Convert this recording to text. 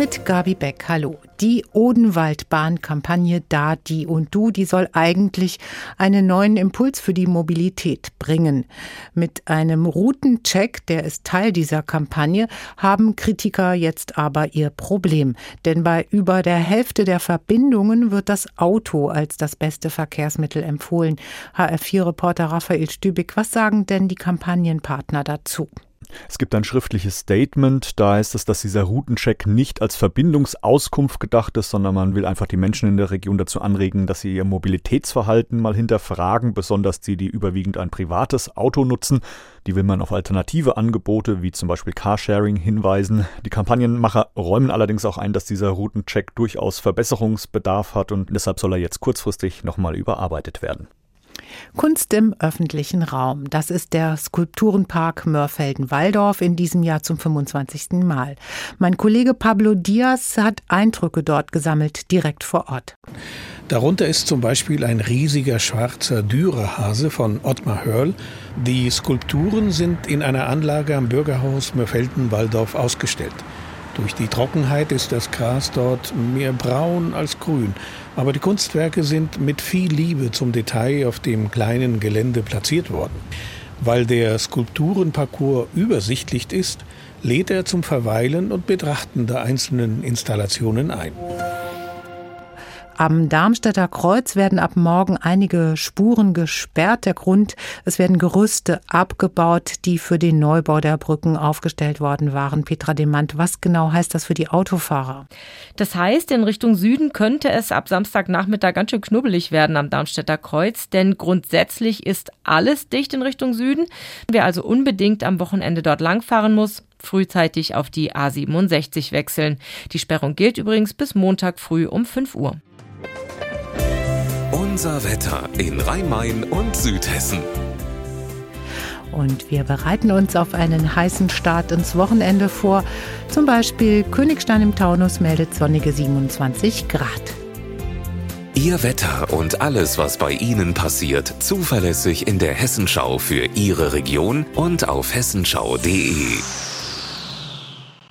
Mit Gabi Beck, hallo. Die Odenwaldbahn-Kampagne Da, Die und Du, die soll eigentlich einen neuen Impuls für die Mobilität bringen. Mit einem Routencheck, der ist Teil dieser Kampagne, haben Kritiker jetzt aber ihr Problem. Denn bei über der Hälfte der Verbindungen wird das Auto als das beste Verkehrsmittel empfohlen. HR4-Reporter Raphael Stübig, was sagen denn die Kampagnenpartner dazu? Es gibt ein schriftliches Statement, da heißt es, dass dieser Routencheck nicht als Verbindungsauskunft gedacht ist, sondern man will einfach die Menschen in der Region dazu anregen, dass sie ihr Mobilitätsverhalten mal hinterfragen, besonders die, die überwiegend ein privates Auto nutzen. Die will man auf alternative Angebote wie zum Beispiel Carsharing hinweisen. Die Kampagnenmacher räumen allerdings auch ein, dass dieser Routencheck durchaus Verbesserungsbedarf hat und deshalb soll er jetzt kurzfristig nochmal überarbeitet werden. Kunst im öffentlichen Raum. Das ist der Skulpturenpark Mörfelden-Walldorf in diesem Jahr zum 25. Mal. Mein Kollege Pablo Diaz hat Eindrücke dort gesammelt, direkt vor Ort. Darunter ist zum Beispiel ein riesiger schwarzer Dürerhase von Ottmar Hörl. Die Skulpturen sind in einer Anlage am Bürgerhaus Mörfelden-Walldorf ausgestellt. Durch die Trockenheit ist das Gras dort mehr braun als grün. Aber die Kunstwerke sind mit viel Liebe zum Detail auf dem kleinen Gelände platziert worden. Weil der Skulpturenparcours übersichtlich ist, lädt er zum Verweilen und Betrachten der einzelnen Installationen ein. Am Darmstädter Kreuz werden ab morgen einige Spuren gesperrt. Der Grund, es werden Gerüste abgebaut, die für den Neubau der Brücken aufgestellt worden waren. Petra Demand, was genau heißt das für die Autofahrer? Das heißt, in Richtung Süden könnte es ab Samstagnachmittag ganz schön knubbelig werden am Darmstädter Kreuz, denn grundsätzlich ist alles dicht in Richtung Süden. Wer also unbedingt am Wochenende dort langfahren muss, frühzeitig auf die A67 wechseln. Die Sperrung gilt übrigens bis Montag früh um 5 Uhr. Unser Wetter in Rhein-Main und Südhessen. Und wir bereiten uns auf einen heißen Start ins Wochenende vor. Zum Beispiel Königstein im Taunus meldet sonnige 27 Grad. Ihr Wetter und alles, was bei Ihnen passiert, zuverlässig in der Hessenschau für Ihre Region und auf hessenschau.de.